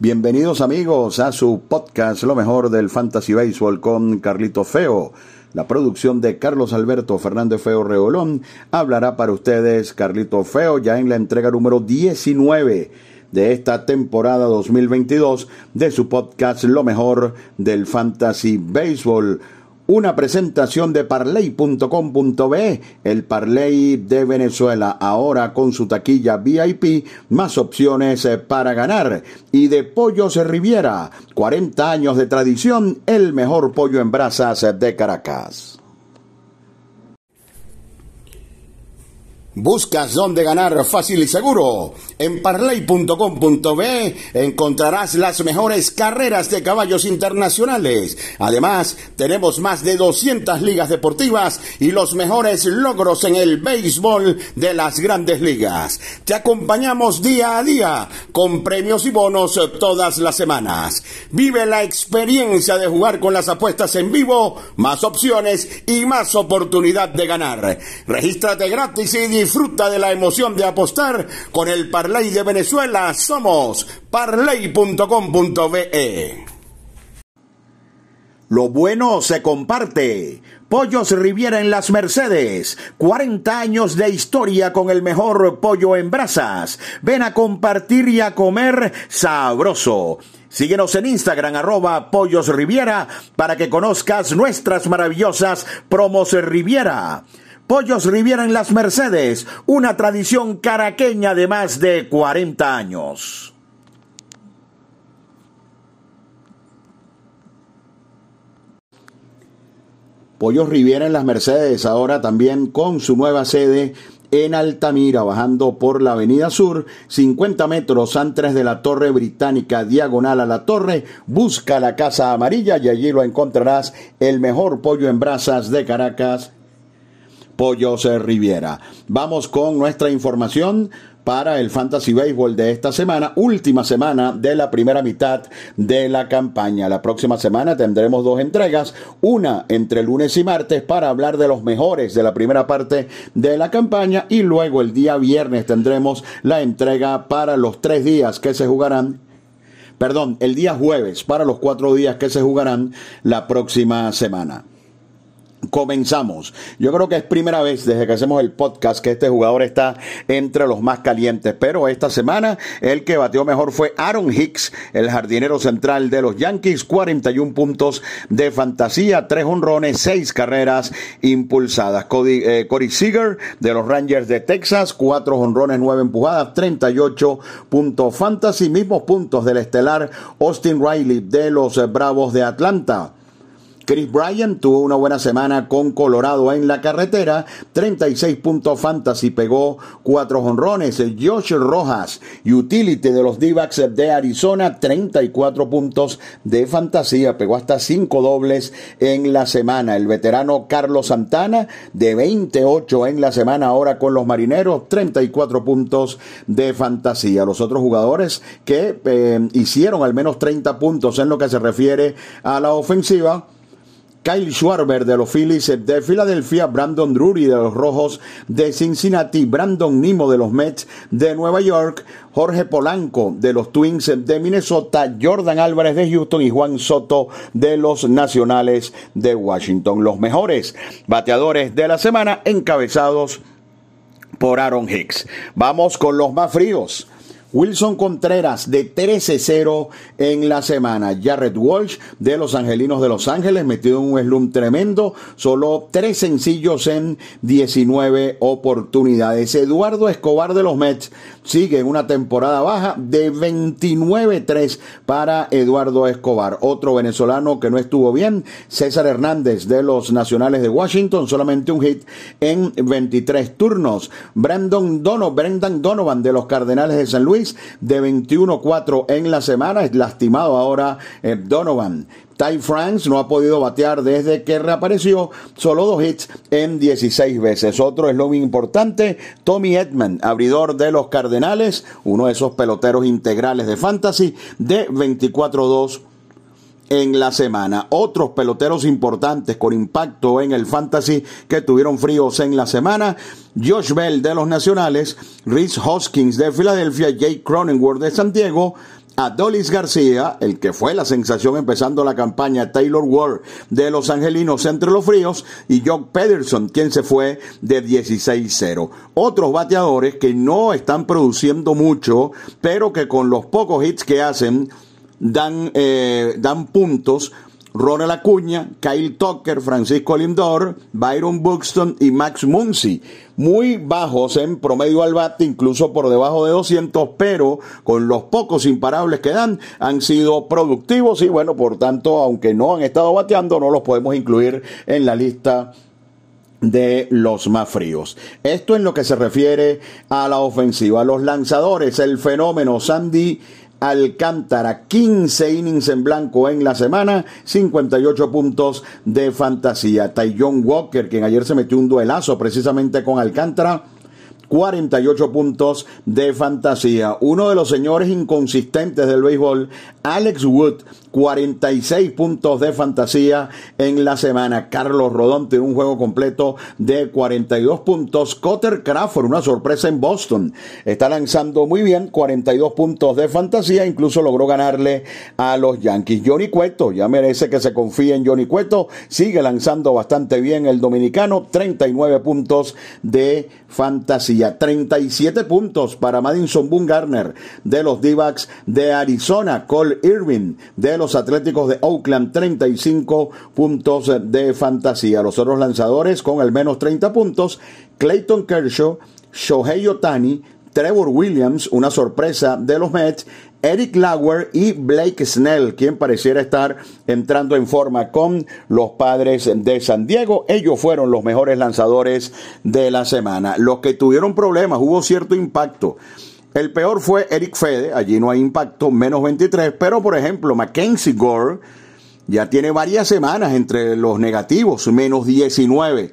Bienvenidos amigos a su podcast Lo mejor del Fantasy Baseball con Carlito Feo. La producción de Carlos Alberto Fernández Feo Reolón hablará para ustedes Carlito Feo ya en la entrega número 19 de esta temporada 2022 de su podcast Lo mejor del Fantasy Baseball una presentación de parley.com.be, el Parley de Venezuela, ahora con su taquilla VIP, más opciones eh, para ganar. Y de Pollos Riviera, 40 años de tradición, el mejor pollo en brasas de Caracas. ¿Buscas dónde ganar fácil y seguro? En parley.com.be encontrarás las mejores carreras de caballos internacionales. Además, tenemos más de 200 ligas deportivas y los mejores logros en el béisbol de las grandes ligas. Te acompañamos día a día con premios y bonos todas las semanas. Vive la experiencia de jugar con las apuestas en vivo, más opciones y más oportunidad de ganar. Regístrate gratis y Disfruta de la emoción de apostar con el Parlay de Venezuela. Somos parlay.com.be. Lo bueno se comparte. Pollos Riviera en las Mercedes. 40 años de historia con el mejor pollo en brasas. Ven a compartir y a comer sabroso. Síguenos en Instagram arroba Pollos Riviera para que conozcas nuestras maravillosas promos Riviera. Pollos Riviera en las Mercedes, una tradición caraqueña de más de 40 años. Pollos Riviera en las Mercedes, ahora también con su nueva sede en Altamira, bajando por la Avenida Sur, 50 metros antes de la Torre Británica, diagonal a la torre, busca la Casa Amarilla y allí lo encontrarás el mejor pollo en brasas de Caracas Pollos Riviera. Vamos con nuestra información para el Fantasy Baseball de esta semana, última semana de la primera mitad de la campaña. La próxima semana tendremos dos entregas, una entre lunes y martes para hablar de los mejores de la primera parte de la campaña y luego el día viernes tendremos la entrega para los tres días que se jugarán perdón, el día jueves para los cuatro días que se jugarán la próxima semana. Comenzamos. Yo creo que es primera vez desde que hacemos el podcast que este jugador está entre los más calientes, pero esta semana el que batió mejor fue Aaron Hicks, el jardinero central de los Yankees, 41 puntos de fantasía, 3 honrones, 6 carreras impulsadas. Cody, eh, Corey Seager de los Rangers de Texas, 4 honrones, 9 empujadas, 38 puntos fantasy, mismos puntos del estelar Austin Riley de los Bravos de Atlanta. Chris Bryan tuvo una buena semana con Colorado en la carretera, 36 puntos fantasy, pegó 4 honrones. Josh Rojas, utility de los d de Arizona, 34 puntos de fantasía, pegó hasta 5 dobles en la semana. El veterano Carlos Santana, de 28 en la semana, ahora con los marineros, 34 puntos de fantasía. Los otros jugadores que eh, hicieron al menos 30 puntos en lo que se refiere a la ofensiva, Kyle Schwarber de los Phillies de Filadelfia, Brandon Drury de los Rojos de Cincinnati, Brandon Nimo de los Mets de Nueva York, Jorge Polanco de los Twins de Minnesota, Jordan Álvarez de Houston y Juan Soto de los Nacionales de Washington. Los mejores bateadores de la semana encabezados por Aaron Hicks. Vamos con los más fríos. Wilson Contreras de 13-0 en la semana. Jared Walsh de los Angelinos de Los Ángeles metido en un slump tremendo. Solo tres sencillos en 19 oportunidades. Eduardo Escobar de los Mets sigue en una temporada baja de 29-3 para Eduardo Escobar. Otro venezolano que no estuvo bien, César Hernández de los Nacionales de Washington, solamente un hit en 23 turnos. Brandon Donovan, Brendan Donovan de los Cardenales de San Luis de 21-4 en la semana. Es lastimado ahora eh, Donovan. Ty France no ha podido batear desde que reapareció, solo dos hits en 16 veces. Otro es lo importante, Tommy Edman, abridor de los Cardenales, uno de esos peloteros integrales de fantasy, de 24-2 en la semana. Otros peloteros importantes con impacto en el fantasy que tuvieron fríos en la semana. Josh Bell de los Nacionales, Rhys Hoskins de Filadelfia, Jake Cronenworth de Santiago Adolis García, el que fue la sensación empezando la campaña Taylor Ward de los Angelinos entre los fríos, y Jock Pederson, quien se fue de 16-0. Otros bateadores que no están produciendo mucho, pero que con los pocos hits que hacen dan, eh, dan puntos Ronald Acuña, Kyle Tucker, Francisco Lindor, Byron Buxton y Max Muncy. Muy bajos en promedio al bate, incluso por debajo de 200, pero con los pocos imparables que dan, han sido productivos y bueno, por tanto, aunque no han estado bateando, no los podemos incluir en la lista de los más fríos. Esto en lo que se refiere a la ofensiva. Los lanzadores, el fenómeno Sandy Alcántara, 15 innings en blanco en la semana, 58 puntos de fantasía. John Walker, quien ayer se metió un duelazo precisamente con Alcántara, 48 puntos de fantasía. Uno de los señores inconsistentes del béisbol, Alex Wood, 46 puntos de fantasía en la semana. Carlos Rodón tiene un juego completo de 42 puntos. Cotter Crawford, una sorpresa en Boston. Está lanzando muy bien, 42 puntos de fantasía. Incluso logró ganarle a los Yankees. Johnny Cueto, ya merece que se confíe en Johnny Cueto. Sigue lanzando bastante bien el dominicano. 39 puntos de fantasía. 37 puntos para Madison Garner de los d de Arizona. Cole Irving de los los Atléticos de Oakland 35 puntos de fantasía. Los otros lanzadores con al menos 30 puntos, Clayton Kershaw, Shohei Otani, Trevor Williams, una sorpresa de los Mets, Eric Lauer y Blake Snell, quien pareciera estar entrando en forma con los padres de San Diego. Ellos fueron los mejores lanzadores de la semana. Los que tuvieron problemas, hubo cierto impacto el peor fue Eric Fede, allí no hay impacto, menos 23, pero por ejemplo Mackenzie Gore ya tiene varias semanas entre los negativos, menos 19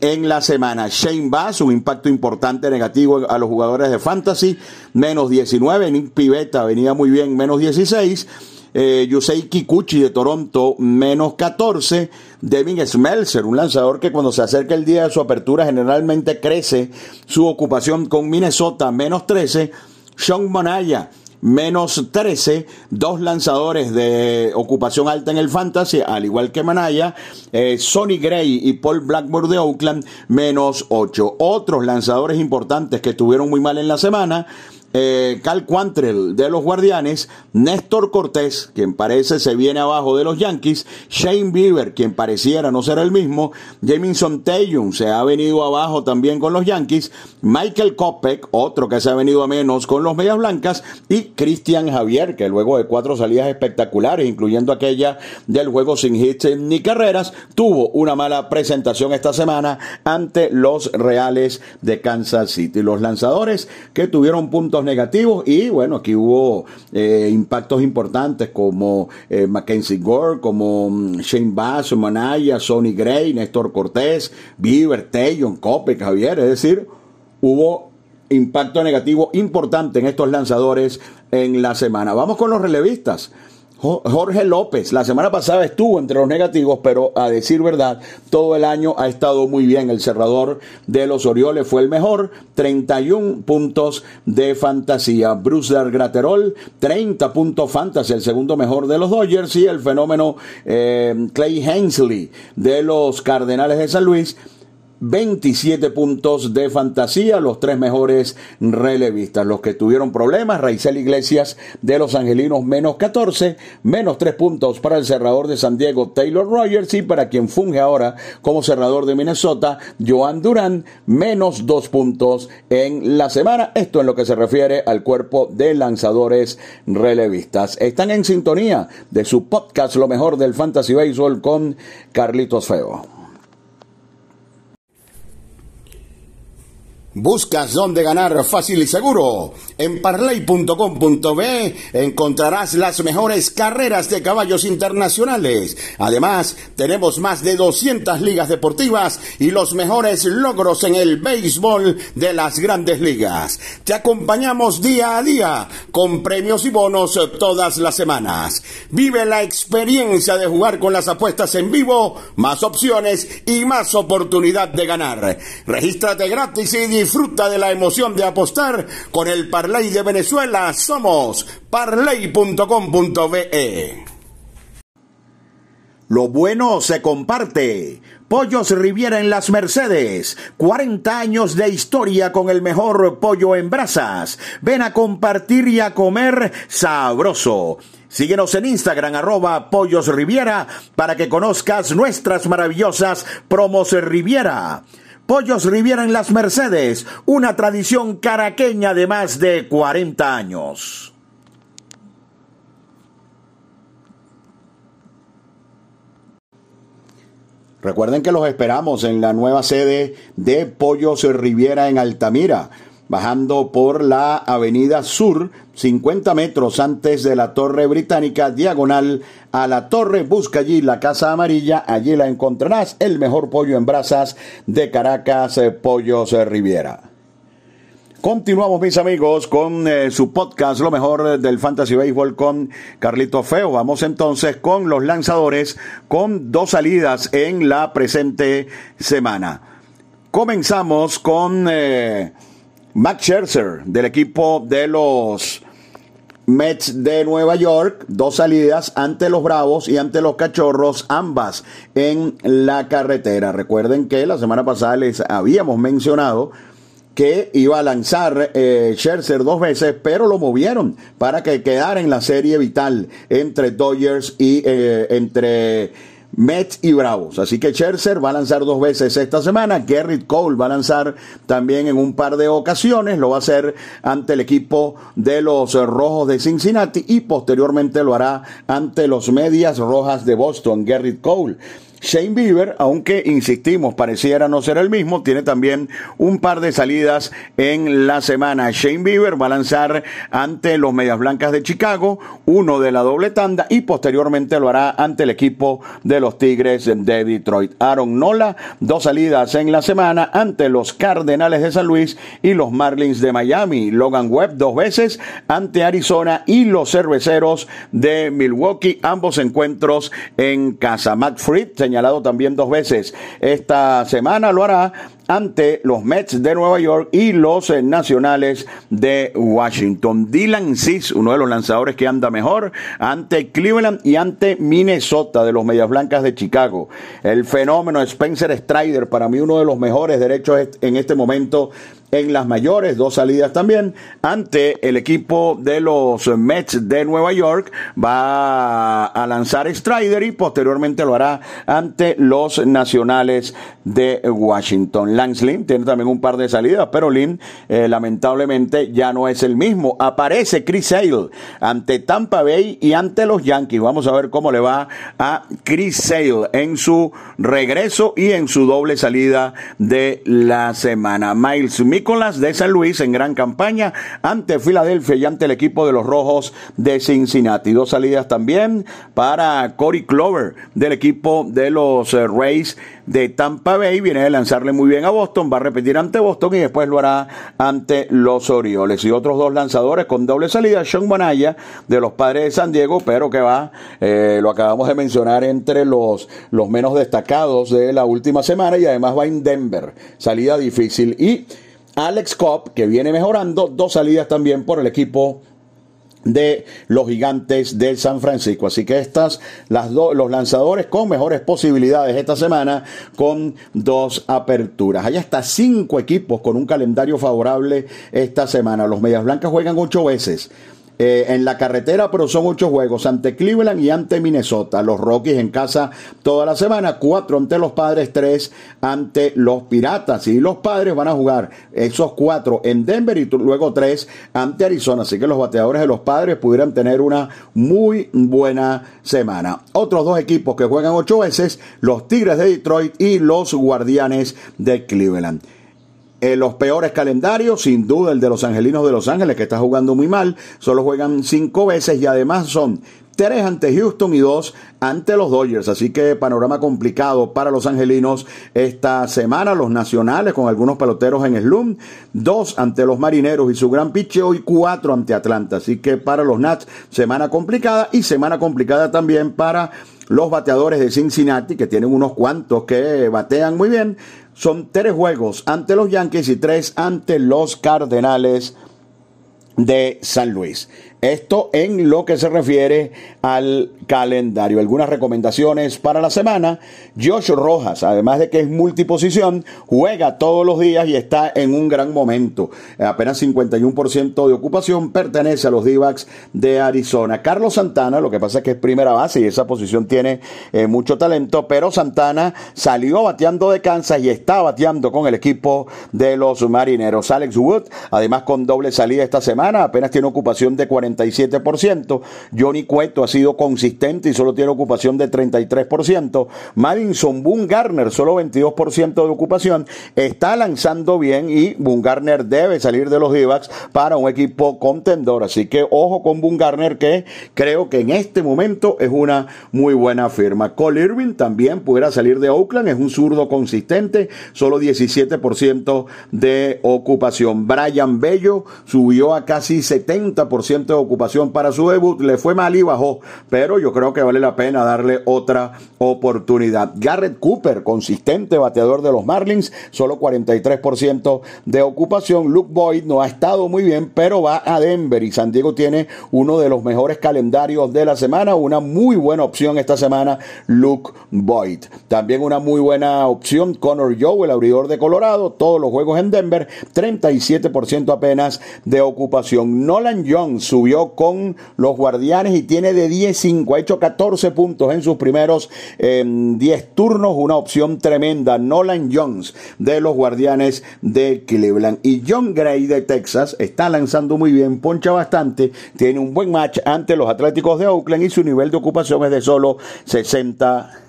en la semana. Shane Bass, un impacto importante negativo a los jugadores de Fantasy, menos 19. Nick Pivetta venía muy bien, menos 16 eh, Yusei Kikuchi de Toronto, menos 14. Devin Smelser, un lanzador que cuando se acerca el día de su apertura generalmente crece su ocupación con Minnesota, menos 13. Sean Monaya, menos 13, dos lanzadores de ocupación alta en el Fantasy, al igual que Manaya, eh, Sonny Gray y Paul Blackmore de Oakland, menos 8. Otros lanzadores importantes que estuvieron muy mal en la semana, eh, Cal Quantrill de los Guardianes, Néstor Cortés, quien parece se viene abajo de los Yankees, Shane Bieber, quien pareciera no ser el mismo, Jamison Taylor se ha venido abajo también con los Yankees, Michael Kopek, otro que se ha venido a menos con los Medias Blancas, y Cristian Javier, que luego de cuatro salidas espectaculares, incluyendo aquella del juego sin hits ni carreras, tuvo una mala presentación esta semana ante los Reales de Kansas City. Los lanzadores que tuvieron puntos negativos y bueno, aquí hubo eh, impactos importantes como eh, Mackenzie Gore, como mm, Shane Bass, Manaya, Sonny Gray, Néstor Cortés, Bieber, Tayon, Cope, Javier, es decir, hubo impacto negativo importante en estos lanzadores en la semana. Vamos con los relevistas. Jorge López, la semana pasada estuvo entre los negativos, pero a decir verdad, todo el año ha estado muy bien. El cerrador de los Orioles fue el mejor, 31 puntos de fantasía. Bruce Graterol, 30 puntos fantasy, el segundo mejor de los Dodgers. Y el fenómeno eh, Clay Hensley de los Cardenales de San Luis, 27 puntos de fantasía, los tres mejores relevistas. Los que tuvieron problemas, Raizel Iglesias de los Angelinos menos 14, menos 3 puntos para el cerrador de San Diego, Taylor Rogers, y para quien funge ahora como cerrador de Minnesota, Joan Durán, menos 2 puntos en la semana. Esto en lo que se refiere al cuerpo de lanzadores relevistas. Están en sintonía de su podcast Lo mejor del Fantasy Baseball con Carlitos Feo. ¿Buscas dónde ganar fácil y seguro? En parley.com.be encontrarás las mejores carreras de caballos internacionales. Además, tenemos más de 200 ligas deportivas y los mejores logros en el béisbol de las grandes ligas. Te acompañamos día a día con premios y bonos todas las semanas. Vive la experiencia de jugar con las apuestas en vivo, más opciones y más oportunidad de ganar. Regístrate gratis y Disfruta de la emoción de apostar con el Parlay de Venezuela. Somos parlay.com.be. Lo bueno se comparte. Pollos Riviera en las Mercedes. 40 años de historia con el mejor pollo en brasas. Ven a compartir y a comer sabroso. Síguenos en Instagram arroba Pollos Riviera para que conozcas nuestras maravillosas promos Riviera. Pollos Riviera en las Mercedes, una tradición caraqueña de más de 40 años. Recuerden que los esperamos en la nueva sede de Pollos Riviera en Altamira, bajando por la Avenida Sur, 50 metros antes de la Torre Británica, diagonal a la Torre. Busca allí la Casa Amarilla, allí la encontrarás, el mejor pollo en brasas de Caracas, eh, Pollos Riviera. Continuamos, mis amigos, con eh, su podcast, lo mejor del Fantasy Baseball con Carlito Feo. Vamos entonces con los lanzadores con dos salidas en la presente semana. Comenzamos con eh, Max Scherzer del equipo de los Mets de Nueva York, dos salidas ante los Bravos y ante los Cachorros, ambas en la carretera. Recuerden que la semana pasada les habíamos mencionado que iba a lanzar eh, Scherzer dos veces, pero lo movieron para que quedara en la serie vital entre Dodgers y eh, entre Mets y Bravos. Así que Scherzer va a lanzar dos veces esta semana. Gerrit Cole va a lanzar también en un par de ocasiones. Lo va a hacer ante el equipo de los Rojos de Cincinnati y posteriormente lo hará ante los Medias Rojas de Boston. Gerrit Cole. Shane Bieber, aunque insistimos, pareciera no ser el mismo, tiene también un par de salidas en la semana. Shane Bieber va a lanzar ante los Medias Blancas de Chicago, uno de la doble tanda y posteriormente lo hará ante el equipo de los Tigres de Detroit. Aaron Nola, dos salidas en la semana ante los Cardenales de San Luis y los Marlins de Miami. Logan Webb dos veces ante Arizona y los Cerveceros de Milwaukee, ambos encuentros en casa. Matt señalado también dos veces. Esta semana lo hará ante los Mets de Nueva York y los eh, Nacionales de Washington. Dylan Cis, uno de los lanzadores que anda mejor, ante Cleveland y ante Minnesota de los Medias Blancas de Chicago. El fenómeno Spencer Strider, para mí uno de los mejores derechos en este momento en las mayores, dos salidas también, ante el equipo de los Mets de Nueva York. Va a lanzar Strider y posteriormente lo hará ante los Nacionales de Washington. Lance Lynn tiene también un par de salidas, pero Lynn eh, lamentablemente ya no es el mismo. Aparece Chris Sale ante Tampa Bay y ante los Yankees. Vamos a ver cómo le va a Chris Sale en su regreso y en su doble salida de la semana. Miles Nicolás de San Luis en gran campaña ante Filadelfia y ante el equipo de los Rojos de Cincinnati. Dos salidas también para Corey Clover del equipo de los eh, Rays de Tampa Bay. Viene de lanzarle muy bien a Boston, va a repetir ante Boston y después lo hará ante los Orioles. Y otros dos lanzadores con doble salida, Sean Manaya de los Padres de San Diego, pero que va, eh, lo acabamos de mencionar, entre los, los menos destacados de la última semana y además va en Denver. Salida difícil. Y Alex Cobb, que viene mejorando, dos salidas también por el equipo de los gigantes de San Francisco. Así que estas, las los lanzadores con mejores posibilidades esta semana con dos aperturas. Hay hasta cinco equipos con un calendario favorable esta semana. Los Medias Blancas juegan ocho veces. Eh, en la carretera, pero son ocho juegos ante Cleveland y ante Minnesota. Los Rockies en casa toda la semana, cuatro ante los padres, tres ante los Piratas. Y los padres van a jugar esos cuatro en Denver y luego tres ante Arizona. Así que los bateadores de los padres pudieran tener una muy buena semana. Otros dos equipos que juegan ocho veces, los Tigres de Detroit y los Guardianes de Cleveland. Eh, los peores calendarios, sin duda el de los Angelinos de Los Ángeles, que está jugando muy mal, solo juegan cinco veces y además son tres ante Houston y dos ante los Dodgers. Así que panorama complicado para los angelinos esta semana. Los nacionales con algunos peloteros en slum, dos ante los marineros y su gran picheo y cuatro ante Atlanta. Así que para los Nats, semana complicada y semana complicada también para los bateadores de Cincinnati, que tienen unos cuantos que batean muy bien. Son tres juegos ante los Yankees y tres ante los Cardenales de San Luis. Esto en lo que se refiere al calendario. Algunas recomendaciones para la semana. Josh Rojas, además de que es multiposición, juega todos los días y está en un gran momento. Apenas 51% de ocupación pertenece a los d de Arizona. Carlos Santana, lo que pasa es que es primera base y esa posición tiene eh, mucho talento, pero Santana salió bateando de Kansas y está bateando con el equipo de los marineros. Alex Wood, además con doble salida esta semana, apenas tiene ocupación de 40 47%. Johnny Cueto ha sido consistente y solo tiene ocupación de 33%. Madison Boone Garner, solo 22% de ocupación. Está lanzando bien y Boone Garner debe salir de los d para un equipo contendor. Así que ojo con Boone Garner que creo que en este momento es una muy buena firma. Cole Irving también pudiera salir de Oakland, es un zurdo consistente, solo 17% de ocupación. Brian Bello subió a casi 70% de ocupación para su debut, le fue mal y bajó, pero yo creo que vale la pena darle otra oportunidad. Garrett Cooper, consistente bateador de los Marlins, solo 43% de ocupación. Luke Boyd no ha estado muy bien, pero va a Denver y San Diego tiene uno de los mejores calendarios de la semana, una muy buena opción esta semana, Luke Boyd. También una muy buena opción, Connor Joe, el abridor de Colorado, todos los juegos en Denver, 37% apenas de ocupación. Nolan Jones subió con los Guardianes y tiene de 10-5. Ha hecho 14 puntos en sus primeros 10 turnos. Una opción tremenda. Nolan Jones de los Guardianes de Cleveland. Y John Gray de Texas está lanzando muy bien, poncha bastante. Tiene un buen match ante los Atléticos de Oakland y su nivel de ocupación es de solo 60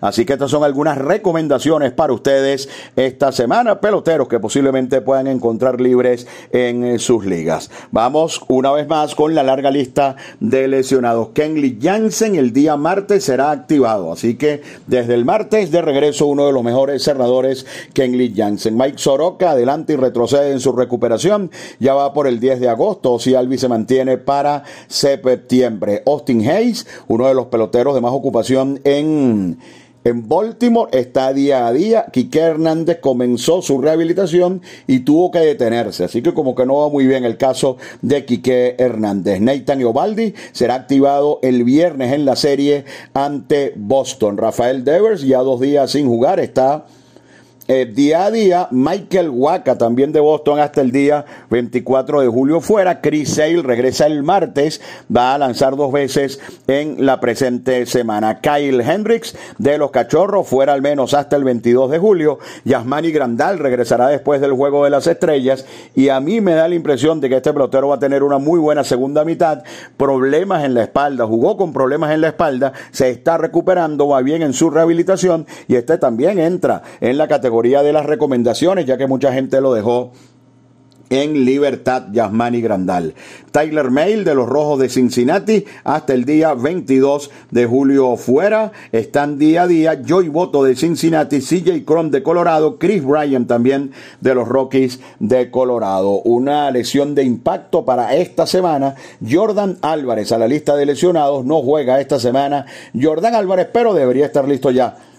Así que estas son algunas recomendaciones para ustedes esta semana, peloteros que posiblemente puedan encontrar libres en eh, sus ligas. Vamos una vez más con la larga lista de lesionados. Kenley Jansen el día martes será activado, así que desde el martes de regreso uno de los mejores cerradores, Kenley Jansen. Mike Soroka adelante y retrocede en su recuperación, ya va por el 10 de agosto, si Albi se mantiene para septiembre. Austin Hayes, uno de los peloteros de más ocupación en, en Baltimore está día a día. Quique Hernández comenzó su rehabilitación y tuvo que detenerse. Así que como que no va muy bien el caso de Quique Hernández. Nathan Ovaldi será activado el viernes en la serie ante Boston. Rafael Devers ya dos días sin jugar está eh, día a día, Michael Waka, también de Boston, hasta el día 24 de julio fuera. Chris Sale regresa el martes, va a lanzar dos veces en la presente semana. Kyle Hendricks de los Cachorros fuera al menos hasta el 22 de julio. Yasmani Grandal regresará después del Juego de las Estrellas. Y a mí me da la impresión de que este pelotero va a tener una muy buena segunda mitad. Problemas en la espalda, jugó con problemas en la espalda, se está recuperando, va bien en su rehabilitación y este también entra en la categoría de las recomendaciones, ya que mucha gente lo dejó en libertad Yasmani Grandal. Tyler Mail de los Rojos de Cincinnati hasta el día 22 de julio fuera. Están día a día Joy Boto de Cincinnati, CJ Cron de Colorado, Chris Bryan también de los Rockies de Colorado. Una lesión de impacto para esta semana. Jordan Álvarez a la lista de lesionados no juega esta semana. Jordan Álvarez, pero debería estar listo ya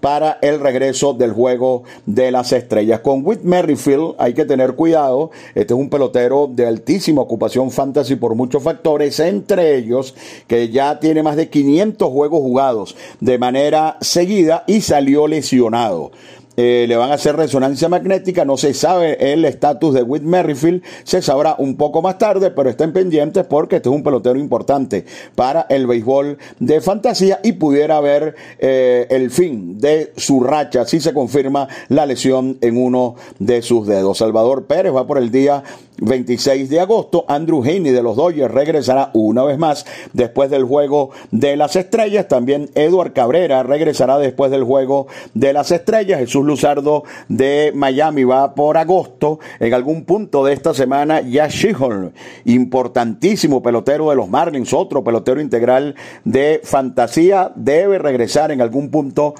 para el regreso del juego de las estrellas. Con Whit Merrifield hay que tener cuidado. Este es un pelotero de altísima ocupación fantasy por muchos factores, entre ellos que ya tiene más de 500 juegos jugados de manera seguida y salió lesionado. Eh, le van a hacer resonancia magnética, no se sabe el estatus de Whit Merrifield, se sabrá un poco más tarde, pero estén pendientes porque este es un pelotero importante para el béisbol de fantasía y pudiera haber eh, el fin de su racha si se confirma la lesión en uno de sus dedos. Salvador Pérez va por el día 26 de agosto, Andrew Haney de los Dodgers regresará una vez más después del juego de las estrellas. También Edward Cabrera regresará después del juego de las estrellas. Jesús Luzardo de Miami va por agosto. En algún punto de esta semana, ya Shihol, importantísimo pelotero de los Marlins, otro pelotero integral de fantasía, debe regresar en algún punto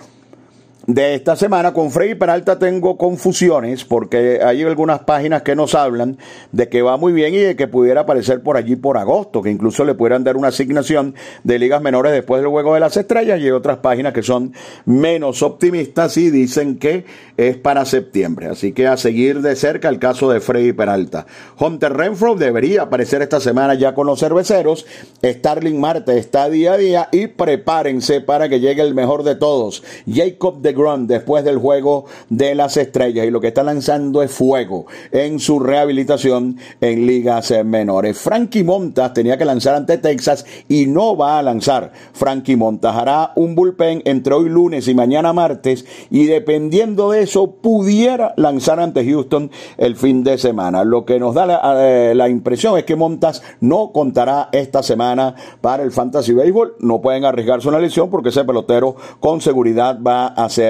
de esta semana. Con Freddy Peralta tengo confusiones porque hay algunas páginas que nos hablan de que va muy bien y de que pudiera aparecer por allí por agosto, que incluso le pudieran dar una asignación de ligas menores después del Juego de las Estrellas y hay otras páginas que son menos optimistas y dicen que es para septiembre. Así que a seguir de cerca el caso de Freddy Peralta. Hunter Renfro debería aparecer esta semana ya con los cerveceros. Starling Marte está día a día y prepárense para que llegue el mejor de todos. Jacob de después del juego de las estrellas y lo que está lanzando es fuego en su rehabilitación en ligas menores. Frankie Montas tenía que lanzar ante Texas y no va a lanzar. Frankie Montas hará un bullpen entre hoy lunes y mañana martes y dependiendo de eso pudiera lanzar ante Houston el fin de semana. Lo que nos da la, eh, impresión es que Montas no contará esta semana para el Fantasy Baseball. No pueden arriesgarse una lesión porque ese pelotero con seguridad va a ser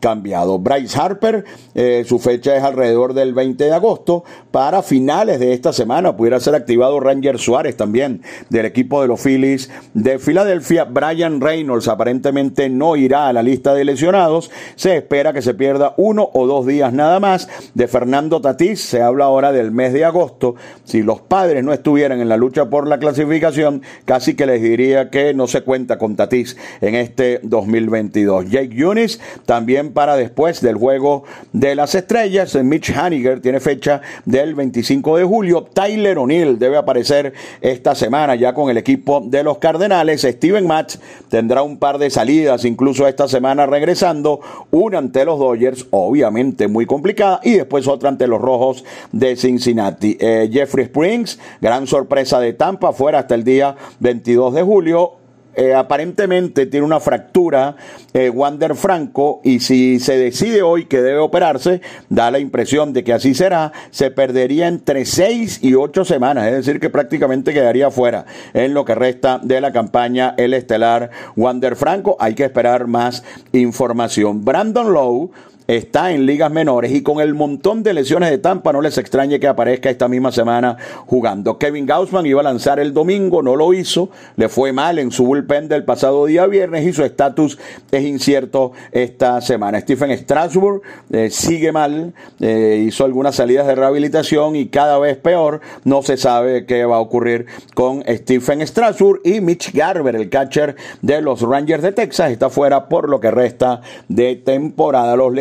cambiado. Bryce Harper, eh, su fecha es alrededor del 20 de agosto. Para finales de esta semana pudiera ser activado Ranger Suárez también del equipo de los Phillies de Filadelfia. Brian Reynolds aparentemente no irá a la lista de lesionados. Se espera que se pierda uno o dos días nada más. De Fernando Tatís se habla ahora del mes de agosto. Si los padres no estuvieran en la lucha por la clasificación, casi que les diría que no se cuenta con Tatís en este 2022. Jake Yunis también para después del juego de las estrellas. Mitch Haniger tiene fecha del 25 de julio. Tyler O'Neill debe aparecer esta semana ya con el equipo de los Cardenales. Steven Matz tendrá un par de salidas, incluso esta semana regresando. Una ante los Dodgers, obviamente muy complicada, y después otra ante los Rojos de Cincinnati. Eh, Jeffrey Springs, gran sorpresa de Tampa, fuera hasta el día 22 de julio. Eh, aparentemente tiene una fractura eh, Wander Franco y si se decide hoy que debe operarse, da la impresión de que así será, se perdería entre seis y ocho semanas, es decir, que prácticamente quedaría fuera en lo que resta de la campaña el estelar Wander Franco. Hay que esperar más información. Brandon Lowe está en ligas menores y con el montón de lesiones de Tampa no les extrañe que aparezca esta misma semana jugando. Kevin Gaussman iba a lanzar el domingo, no lo hizo, le fue mal en su bullpen del pasado día viernes y su estatus es incierto esta semana. Stephen Strasburg eh, sigue mal, eh, hizo algunas salidas de rehabilitación y cada vez peor, no se sabe qué va a ocurrir con Stephen Strasburg y Mitch Garber, el catcher de los Rangers de Texas, está fuera por lo que resta de temporada. Los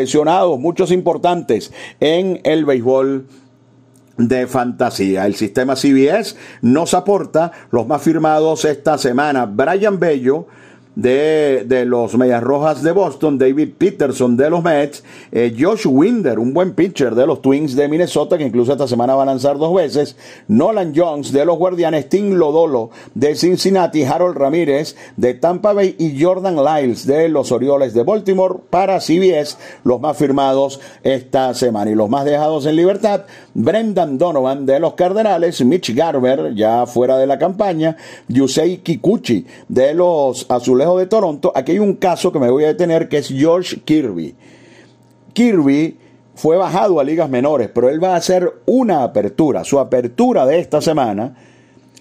muchos importantes en el béisbol de fantasía. El sistema CBS nos aporta los más firmados esta semana. Brian Bello, de, de, los Medias Rojas de Boston, David Peterson de los Mets, eh, Josh Winder, un buen pitcher de los Twins de Minnesota, que incluso esta semana va a lanzar dos veces, Nolan Jones de los Guardianes, Tim Lodolo de Cincinnati, Harold Ramírez de Tampa Bay y Jordan Lyles de los Orioles de Baltimore para CBS, los más firmados esta semana. Y los más dejados en libertad, Brendan Donovan de los Cardenales, Mitch Garber, ya fuera de la campaña, Yusei Kikuchi de los Azulejos de Toronto, aquí hay un caso que me voy a detener que es George Kirby. Kirby fue bajado a ligas menores, pero él va a hacer una apertura. Su apertura de esta semana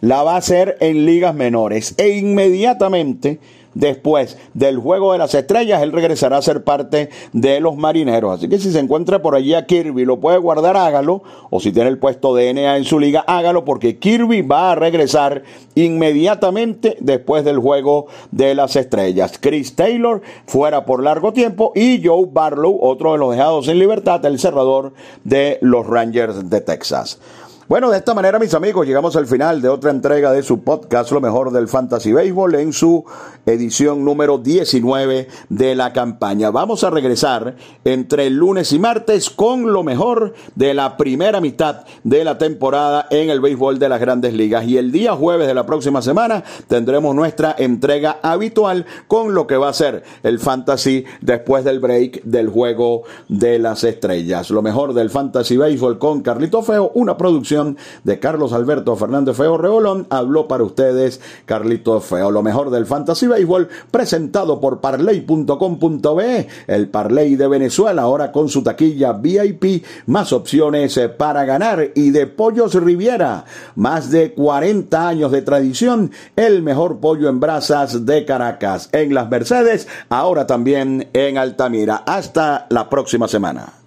la va a hacer en ligas menores e inmediatamente después del Juego de las Estrellas, él regresará a ser parte de los marineros. Así que si se encuentra por allí a Kirby, lo puede guardar, hágalo. O si tiene el puesto de NA en su liga, hágalo, porque Kirby va a regresar inmediatamente después del Juego de las Estrellas. Chris Taylor fuera por largo tiempo y Joe Barlow, otro de los dejados en libertad, el cerrador de los Rangers de Texas. Bueno, de esta manera, mis amigos, llegamos al final de otra entrega de su podcast, Lo mejor del Fantasy Baseball, en su edición número 19 de la campaña. Vamos a regresar entre lunes y martes con lo mejor de la primera mitad de la temporada en el béisbol de las grandes ligas. Y el día jueves de la próxima semana tendremos nuestra entrega habitual con lo que va a ser el Fantasy después del break del juego de las estrellas. Lo mejor del Fantasy Baseball con Carlito Feo, una producción de Carlos Alberto Fernández Feo Reolón, habló para ustedes Carlito Feo. Lo mejor del Fantasy Baseball presentado por parley.com.be, el Parley de Venezuela, ahora con su taquilla VIP, más opciones eh, para ganar y de Pollos Riviera, más de 40 años de tradición, el mejor pollo en brasas de Caracas, en las Mercedes, ahora también en Altamira. Hasta la próxima semana.